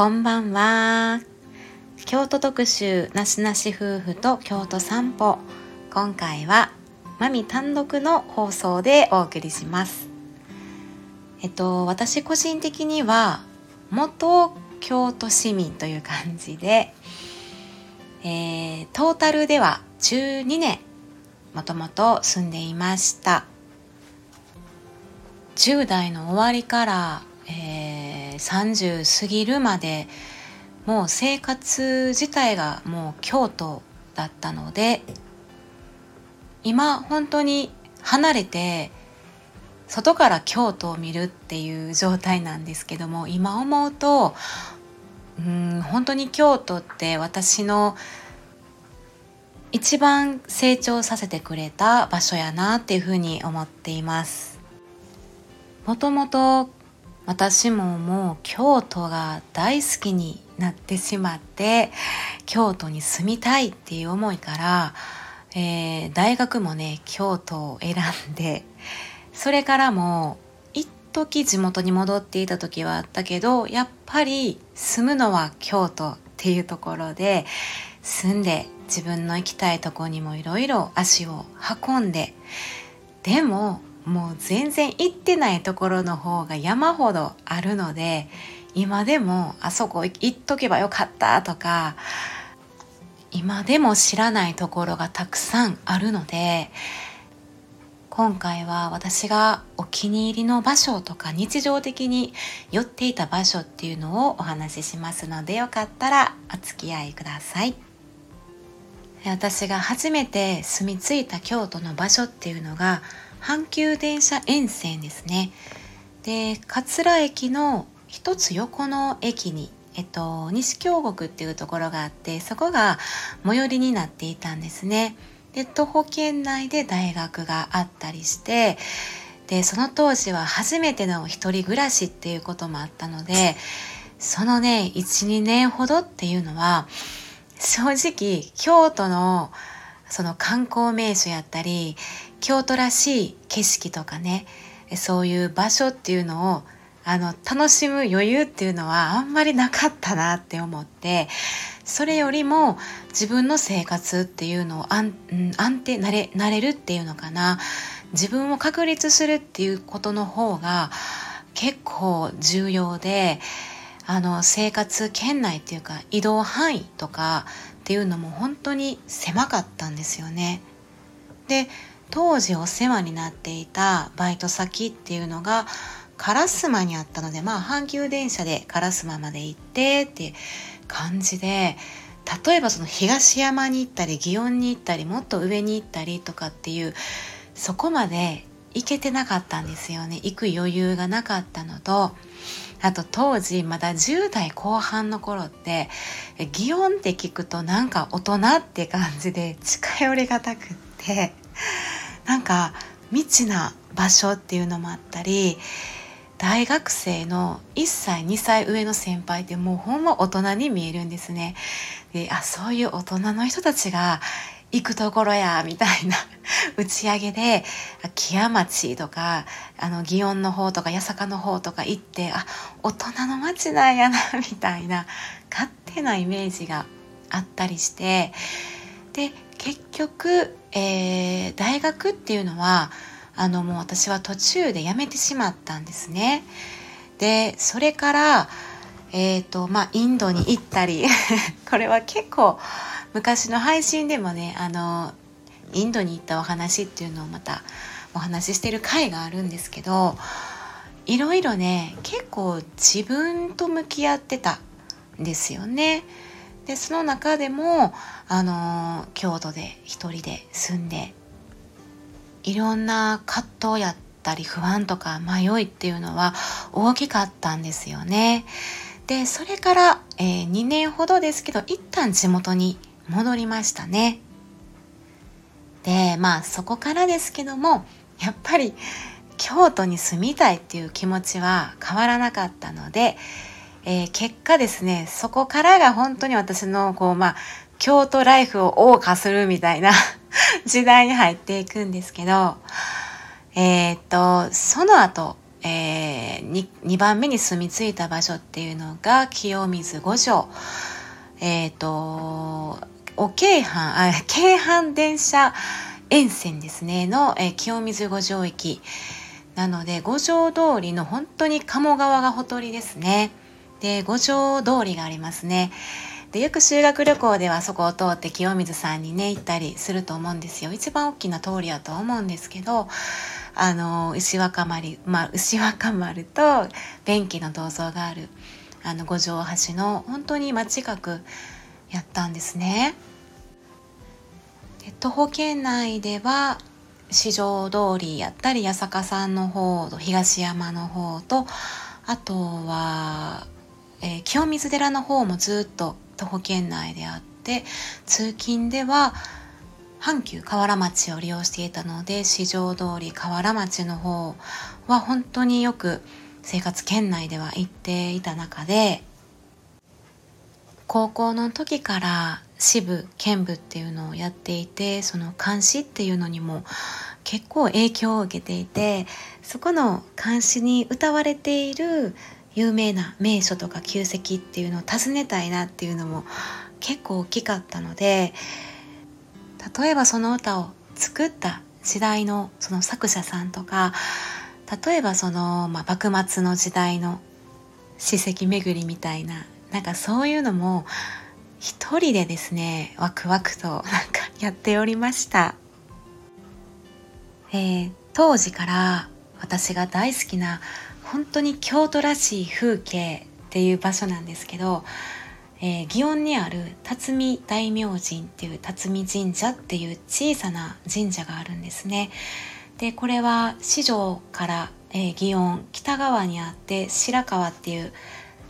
こんばんは。京都特集なしなし夫婦と京都散歩。今回はマミ単独の放送でお送りします。えっと私個人的には元京都市民という感じで、えー、トータルでは12年もともと住んでいました。10代の終わりから、えー、30過ぎるまでもう生活自体がもう京都だったので今本当に離れて外から京都を見るっていう状態なんですけども今思うとうん本当に京都って私の一番成長させてくれた場所やなっていうふうに思っています。もともと私ももう京都が大好きになってしまって京都に住みたいっていう思いから、えー、大学もね京都を選んでそれからも一時地元に戻っていた時はあったけどやっぱり住むのは京都っていうところで住んで自分の行きたいとこにもいろいろ足を運んででももう全然行ってないところの方が山ほどあるので今でもあそこ行っとけばよかったとか今でも知らないところがたくさんあるので今回は私がお気に入りの場所とか日常的に寄っていた場所っていうのをお話ししますのでよかったらお付き合いください。私が初めて住み着いた京都の場所っていうのが阪急電車沿線ですねで桂駅の一つ横の駅にえっと、西京極っていうところがあってそこが最寄りになっていたんですね。で徒歩圏内で大学があったりしてでその当時は初めての一人暮らしっていうこともあったのでそのね12年ほどっていうのは正直京都のその観光名所やったり京都らしい景色とかねそういう場所っていうのをあの楽しむ余裕っていうのはあんまりなかったなって思ってそれよりも自分の生活っていうのを安,、うん、安定なれなれるっていうのかな自分を確立するっていうことの方が結構重要であの生活圏内っていうか移動範囲とかっていうのも本当に狭かったんですよね。で当時お世話になっていたバイト先っていうのが烏丸にあったのでまあ阪急電車で烏丸まで行ってって感じで例えばその東山に行ったり祇園に行ったりもっと上に行ったりとかっていうそこまで行けてなかったんですよね。行く余裕がなかったのとあと当時まだ10代後半の頃って祇園って聞くとなんか大人って感じで近寄りがたくって。なんか未知な場所っていうのもあったり大学生の1歳2歳上の先輩ってもうほんま大人に見えるんですね。であそういう大人の人たちが行くところやみたいな 打ち上げで木屋町とかあの祇園の方とか八坂の方とか行ってあ大人の町なんやなみたいな勝手なイメージがあったりしてで結局、えー、大学っていうのはあのもう私は途中で辞めてしまったんですね。でそれからえーとまあ、インドに行ったり これは結構昔の配信でもねあのインドに行ったお話っていうのをまたお話ししてる回があるんですけどいろいろね結構自分と向き合ってたんですよね。でその中でもあの京都で一人で住んでいろんな葛藤やったり不安とか迷いっていうのは大きかったんですよね。でそれから、えー、2年ほどですけど一旦地元に戻りましたね。でまあそこからですけどもやっぱり京都に住みたいっていう気持ちは変わらなかったので、えー、結果ですねそこからが本当に私のこうまあ京都ライフを謳歌するみたいな 時代に入っていくんですけどえー、っとその後えー、2, 番目に住み着いた場所っていうのが清水五条えっ、とお京阪あ京阪電車沿線ですねの、えー、清水五条駅。なので五条通りの本当に鴨川がほとりですね。で五条通りがありますねでよく修学旅行ではそこを通って清水さんにね行ったりすると思うんですよ一番大きな通りやと思うんですけどあの牛若丸、まあ、牛若丸と便器の銅像があるあの五条橋の本当に真近くやったんですねで。徒歩圏内では四条通りやったり八坂山の方と東山の方とあとは、えー、清水寺の方もずっと徒歩圏内であって通勤では阪急河原町を利用していたので四条通り河原町の方は本当によく生活圏内では行っていた中で高校の時から支部兼部っていうのをやっていてその監視っていうのにも結構影響を受けていてそこの監視に歌われている有名な名所とか旧跡っていうのを訪ねたいなっていうのも結構大きかったので例えばその歌を作った時代のその作者さんとか例えばその、まあ、幕末の時代の史跡巡りみたいななんかそういうのも一人でですねワクワクとなんかやっておりました、えー、当時から私が大好きな本当に京都らしい風景っていう場所なんですけど、えー、祇園にある辰巳大明神っていう辰巳神社っていう小さな神社があるんですね。でこれは四条から、えー、祇園北側にあって白川っていう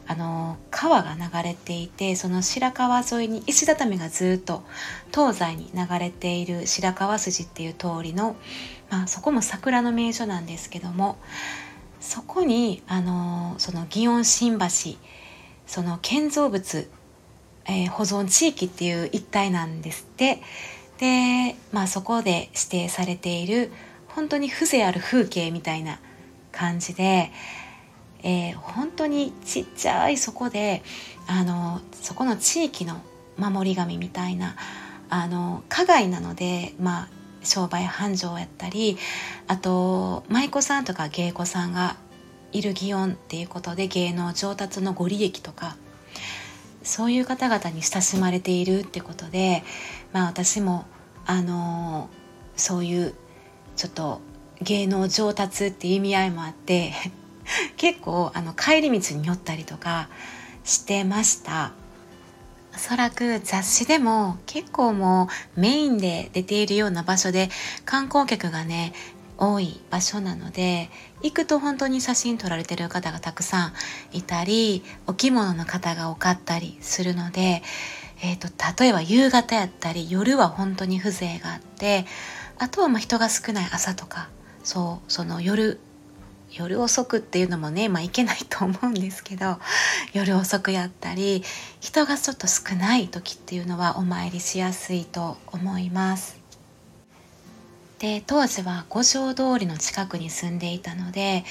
あの川が流れていてその白川沿いに石畳がずっと東西に流れている白川筋っていう通りの、まあ、そこも桜の名所なんですけどもそこにあのその祇園新橋その建造物、えー、保存地域っていう一帯なんですって。で、まあ、そこで指定されている本当に風情ある風景みたいな感じでえー、本当にちっちゃいそこであのそこの地域の守り神みたいなあの加害なので、まあ、商売繁盛やったりあと舞妓さんとか芸妓さんがいる祇園っていうことで芸能上達のご利益とかそういう方々に親しまれているってことで、まあ、私もあのそういうちょっと芸能上達っていう意味合いもあって 結構あの帰り道に寄ったりとかしてました。おそらく雑誌でも結構もうメインで出ているような場所で観光客がね多い場所なので行くと本当に写真撮られてる方がたくさんいたりお着物の方が多かったりするので、えーと、と例えば夕方やったり夜は本当に風情があってあとはま人が少ない朝とかそうその夜夜遅くっていうのもね、まあ、いけないと思うんですけど 夜遅くやったり人がちょっと少ない時っていうのはお参りしやすいと思います。で当時は五条通りの近くに住んでいたので、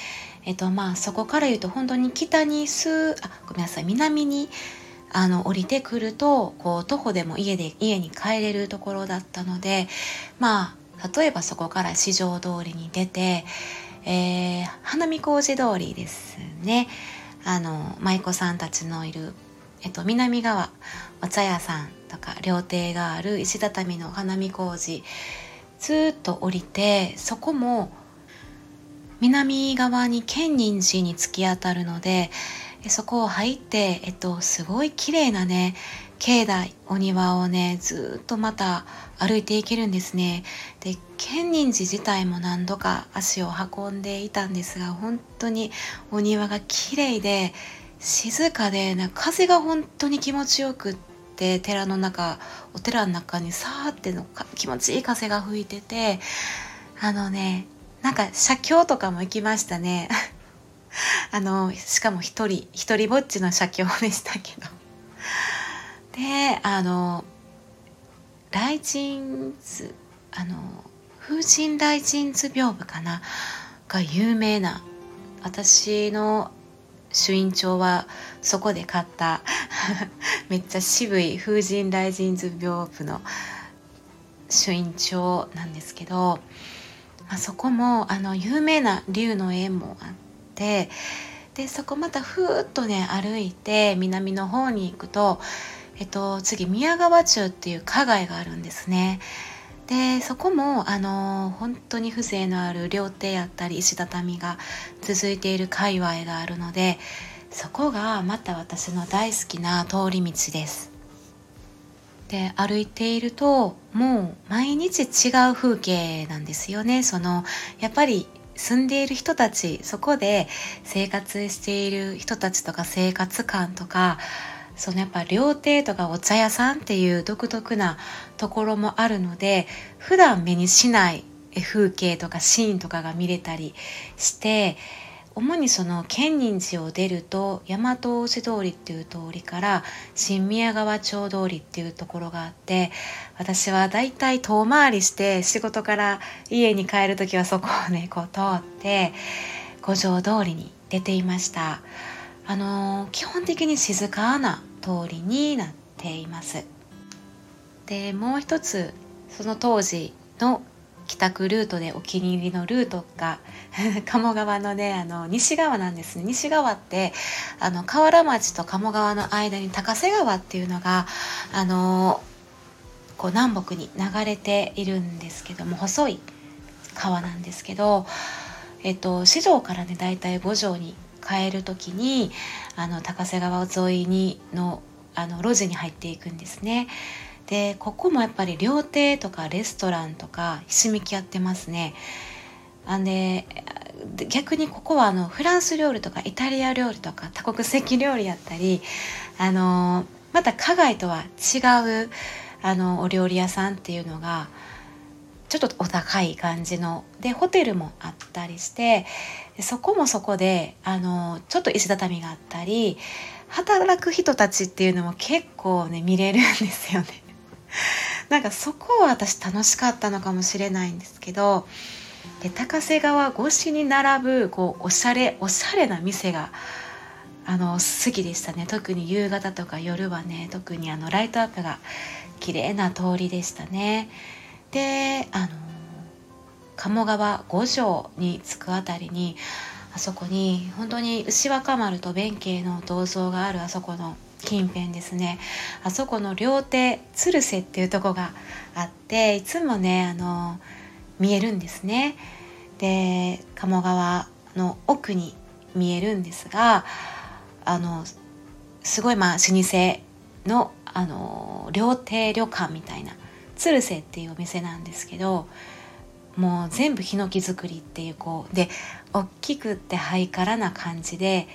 えっとまあ、そこから言うと本当に北にすあごめんなさい南にあの降りてくるとこう徒歩でも家で家に帰れるところだったのでまあ例えばそこから四条通りに出てえー、花見小路通りですね。あの舞妓さんたちのいる、えっと、南側お茶屋さんとか料亭がある石畳の花見小路ずっと降りてそこも南側に建仁寺に突き当たるのでそこを入って、えっと、すごい綺麗なね境内お庭をねずっとまた歩いていけるんですね。で建仁寺自体も何度か足を運んでいたんですが本当にお庭が綺麗で静かでな風が本当に気持ちよくって寺の中お寺の中にさーっての気持ちいい風が吹いててあのねなんか写経とかも行きましたね。あのしかも一人一人ぼっちの写経でしたけど。であの雷神図あの風神雷神図屏風かな？が有名な私の朱印帳はそこで買った めっちゃ渋い風神雷神図屏風の朱印帳なんですけど、まあ、そこもあの有名な竜の絵もあっててでそこまたふーっとね歩いて南の方に行くと、えっと、次宮川中っていう花街があるんですね。でそこもあの本当に風情のある料亭やったり石畳が続いている界隈があるのでそこがまた私の大好きな通り道です。で歩いているともう毎日違う風景なんですよね。そのやっぱり住んでいる人たちそこで生活している人たちとか生活感とかそのやっぱ料亭とかお茶屋さんっていう独特なところもあるので普段目にしない風景とかシーンとかが見れたりして主にその建仁寺を出ると大和大路通りっていう通りから新宮川町通りっていうところがあって私はだいたい遠回りして仕事から家に帰る時はそこをねこう通って五条通りに出ていました。あのー、基本的に静かな通りになっています。でもう一つその当時の帰宅ルートでお気に入りのルートが 鴨川のねあの西側なんですね西側ってあの河原町と鴨川の間に高瀬川っていうのがあのこう南北に流れているんですけども細い川なんですけど、えっと、四条からね大体五条に帰る時にあの高瀬川沿いにのあの路地に入っていくんですね。でここもやっぱり料亭とかレストランとかひしめき合ってますね。あんで逆にここはあのフランス料理とかイタリア料理とか多国籍料理やったりあのまた花街とは違うあのお料理屋さんっていうのがちょっとお高い感じのでホテルもあったりしてそこもそこであのちょっと石畳があったり働く人たちっていうのも結構ね見れるんですよね。なんかそこは私楽しかったのかもしれないんですけどで高瀬川越しに並ぶこうおしゃれおしゃれな店があの好きでしたね特に夕方とか夜はね特にあのライトアップが綺麗な通りでしたね。であの鴨川五条に着くあたりにあそこに本当に牛若丸と弁慶の銅像があるあそこの近辺ですね。あそこの料亭鶴瀬っていうとこがあっていつもねあの見えるんですね。で鴨川の奥に見えるんですがあのすごいまあ老舗のあの料亭旅館みたいな鶴瀬っていうお店なんですけどもう全部ヒノキ作りっていうこうで大きくってハイカラな感じで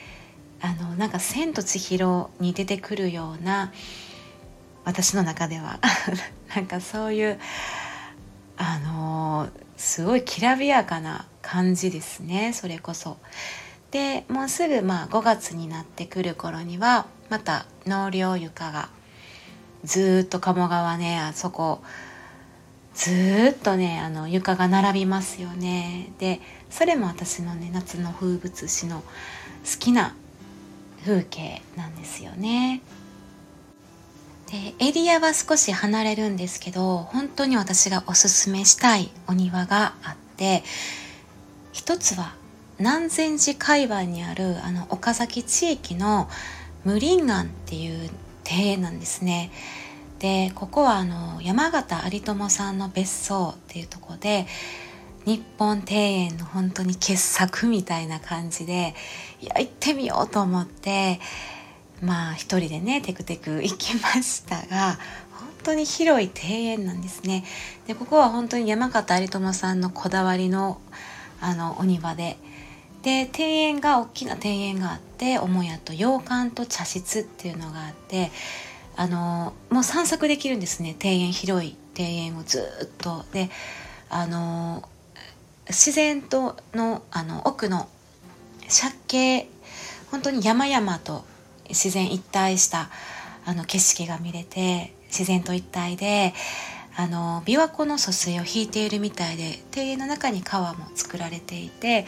あのなんか「千と千尋」に出てくるような私の中では。なんかそういうあのすごいきらびやかな感じですね。それこそ。でもうすぐまあ5月になってくる頃にはまた納涼床がずっと鴨川ねあそこずっとねあの床が並びますよね。でそれも私のね夏の風物詩の好きな風景なんですよねでエリアは少し離れるんですけど本当に私がおすすめしたいお庭があって一つは南禅寺海岸にあるあの岡崎地域の無林岩っていう庭園なんですね。でここはあの山形有友さんの別荘っていうとこで日本庭園の本当に傑作みたいな感じでいや行ってみようと思ってまあ一人でねテクテク行きましたが本当に広い庭園なんですね。でここは本当に山形有友さんのこだわりのあのお庭で。で庭園が大きな庭園があって母屋と洋館と茶室っていうのがあってあのもう散策できるんですね庭園広い庭園をずっとであの自然とのあの奥の借景本当に山々と自然一体したあの景色が見れて自然と一体であの琵琶湖の疎水を引いているみたいで庭園の中に川も作られていて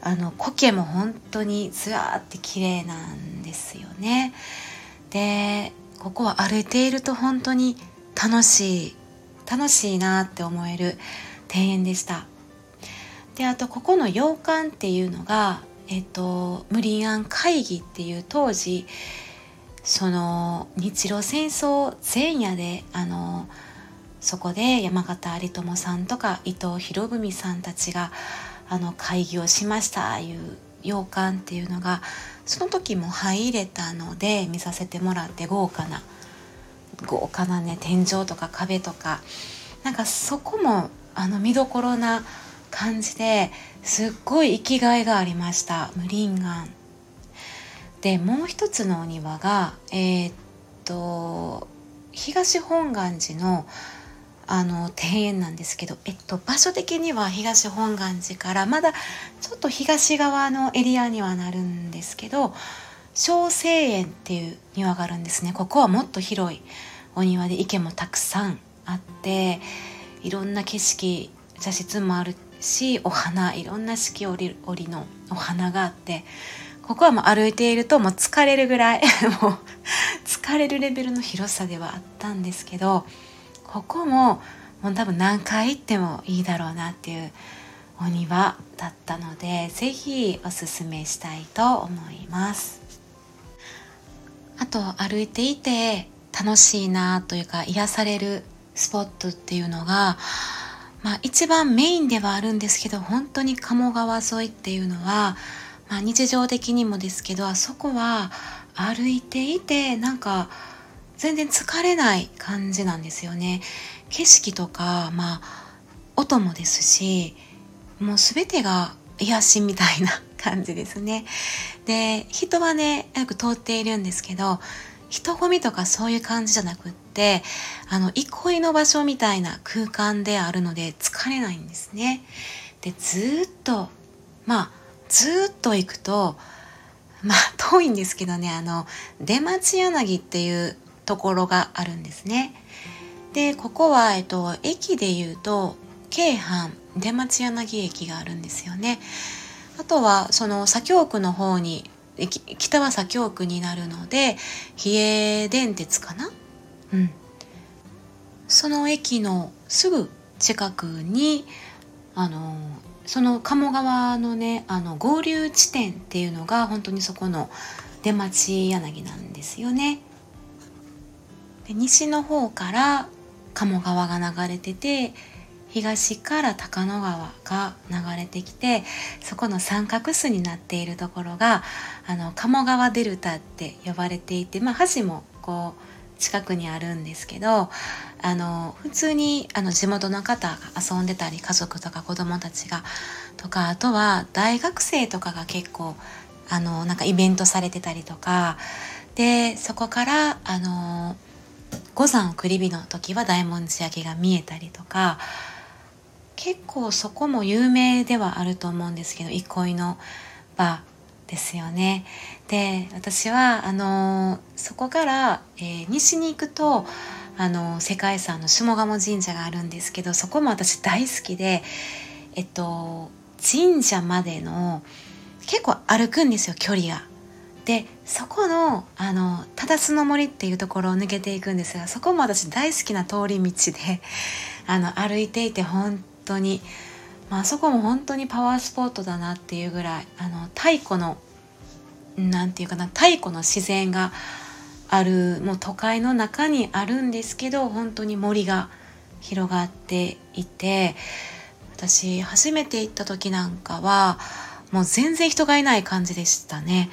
あの苔も本当にずらーって綺麗なんですよね。でここは歩いていると本当に楽しい楽しいなって思える庭園でした。であとここの洋館っていうのが、えっと、無林庵会議っていう当時その日露戦争前夜であのそこで山形有朋さんとか伊藤博文さんたちがあの会議をしましたいう洋館っていうのが。その時も入れたので見させてもらって豪華な豪華なね天井とか壁とか。なんかそこもあの見どころな感じですっごい生きがいがありました無林岩。でもう一つのお庭がえー、っと東本願寺のあの庭園なんですけど、えっと、場所的には東本願寺からまだちょっと東側のエリアにはなるんですけど小生園っていう庭があるんですね。ここはもっと広いお庭で池もたくさんあっていろんな景色茶室もあるしお花いろんな四季折々のお花があってここはもう歩いているともう疲れるぐらい もう疲れるレベルの広さではあったんですけどここももう多分何回行ってもいいだろうなっていうお庭だったので是非おすすめしたいと思います。あと歩いていて楽しいなというか癒されるスポットっていうのがまあ、一番メインではあるんですけど本当に鴨川沿いっていうのは、まあ、日常的にもですけどあそこは歩いていてなんか全然疲れない感じなんですよね。景色とか、まあ、音もですしもう全てが癒しみたいな感じですね。で人はねよく通っているんですけど人混みとかそういう感じじゃなくってあの憩いの場所みたいな空間であるので疲れないんですね。でずっとまあずっと行くとまあ遠いんですけどねあの出町柳っていうところがあるんですね。でここは、えっと、駅でいうと京阪出町柳駅があるんですよね。あとはその左京区の方に北は左京区になるので比叡電鉄かなうんその駅のすぐ近くにあのその鴨川のねあの合流地点っていうのが本当にそこの出町柳なんですよね。で西の方から鴨川が流れてて東から高野川が流れてきてそこの三角巣になっているところがあの鴨川デルタって呼ばれていて、まあ、橋もこう近くにあるんですけどあの普通にあの地元の方が遊んでたり家族とか子供たちがとかあとは大学生とかが結構あのなんかイベントされてたりとかでそこからあの五山送り火の時は大文字焼きが見えたりとか結構そこも有名ではあると思うんですけど憩いの場ですよね。で私はあのそこから、えー、西に行くとあの世界遺産の下鴨神社があるんですけどそこも私大好きでえっと神社までの結構歩くんですよ距離が。でそこのあの忠須の森っていうところを抜けていくんですがそこも私大好きな通り道であの歩いていて本当に、まあ、あそこも本当にパワースポットだなっていうぐらいあの太古の何て言うかな太古の自然があるもう都会の中にあるんですけど本当に森が広がっていて私初めて行った時なんかはもう全然人がいない感じでしたね。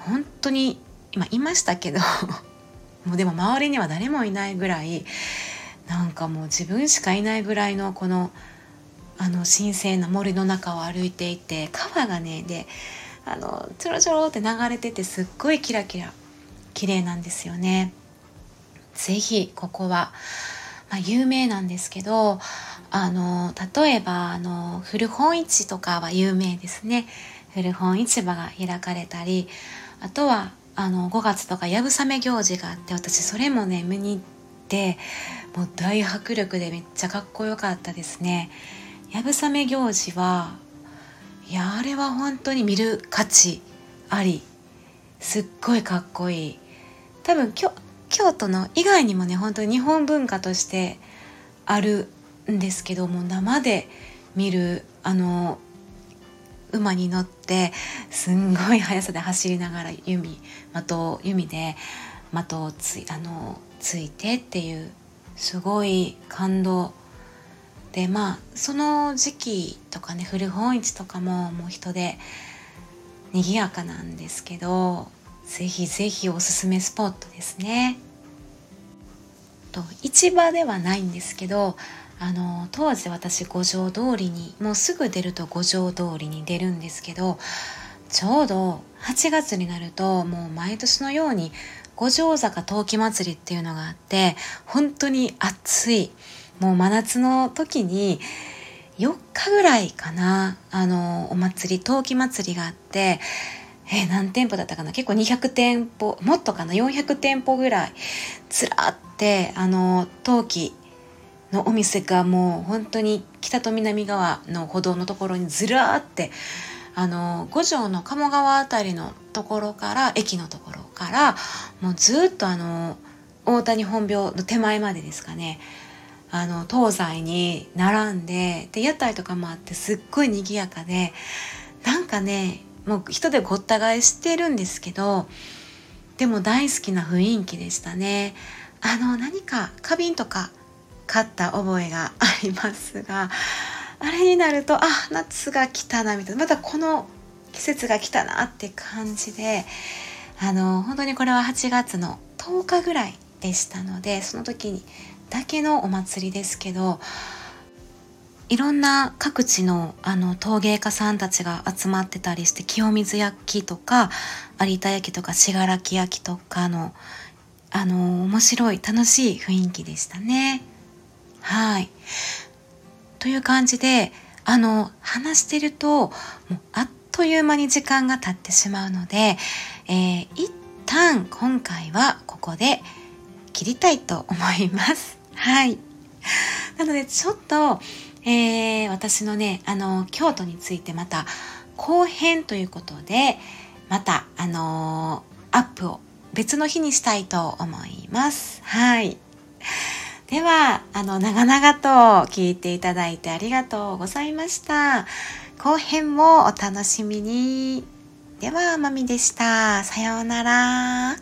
本当に今いましたけど もうでも周りには誰もいないぐらいなんかもう自分しかいないぐらいのこのあの神聖な森の中を歩いていて川がねであのちょろちょろって流れててすっごいキラキラ綺麗なんですよね。ぜひここは、まあ、有名なんですけどあの例えばあの古本市とかは有名ですね古本市場が開かれたりあとはあの5月とかやぶさめ行事があって私それもね見に行ってもう大迫力でめっちゃかっこよかったですね。やぶさめ行事はいやあれは本当に見る価値ありすっごいかっこいい。多分京都の以外にもね本当に日本文化としてあるんですけども生で見るあの馬に乗ってすんごい速さで走りながら弓的を弓で的をつあのついてっていうすごい感動。でまあその時期とかね古本市とかももう人で賑やかなんですけどぜひぜひおすすめスポットですね。と市場ではないんですけどあの当時私五条通りにもうすぐ出ると五条通りに出るんですけどちょうど8月になるともう毎年のように五条坂陶器祭りっていうのがあって本当に暑いもう真夏の時に4日ぐらいかなあのお祭り陶器祭りがあってえ、何店舗だったかな結構200店舗もっとかな400店舗ぐらいずらってあの陶器のお店がもう本当に北と南側の歩道のところにずらーってあの五条の鴨川辺りのところから駅のところからもうずっとあの大谷本廟の手前までですかねあの東西に並んでで屋台とかもあってすっごい賑やかでなんかねもう人でごった返してるんですけどでも大好きな雰囲気でしたね。あの何か花瓶とか買った覚えがありますがあれになるとあ夏が来たなみたいなまたこの季節が来たなって感じであの本当にこれは8月の10日ぐらいでしたのでその時にだけのお祭りですけどいろんな各地のあの陶芸家さんたちが集まってたりして清水焼きとか有田焼とか信楽焼とかのあの面白い楽しい雰囲気でしたね。はい。という感じであの話してるともうあっという間に時間が経ってしまうので、えー、一旦今回はここで切りたいと思います。はい。なのでちょっとえー、私のね、あの、京都についてまた後編ということで、また、あのー、アップを別の日にしたいと思います。はい。では、あの、長々と聞いていただいてありがとうございました。後編もお楽しみに。では、まみでした。さようなら。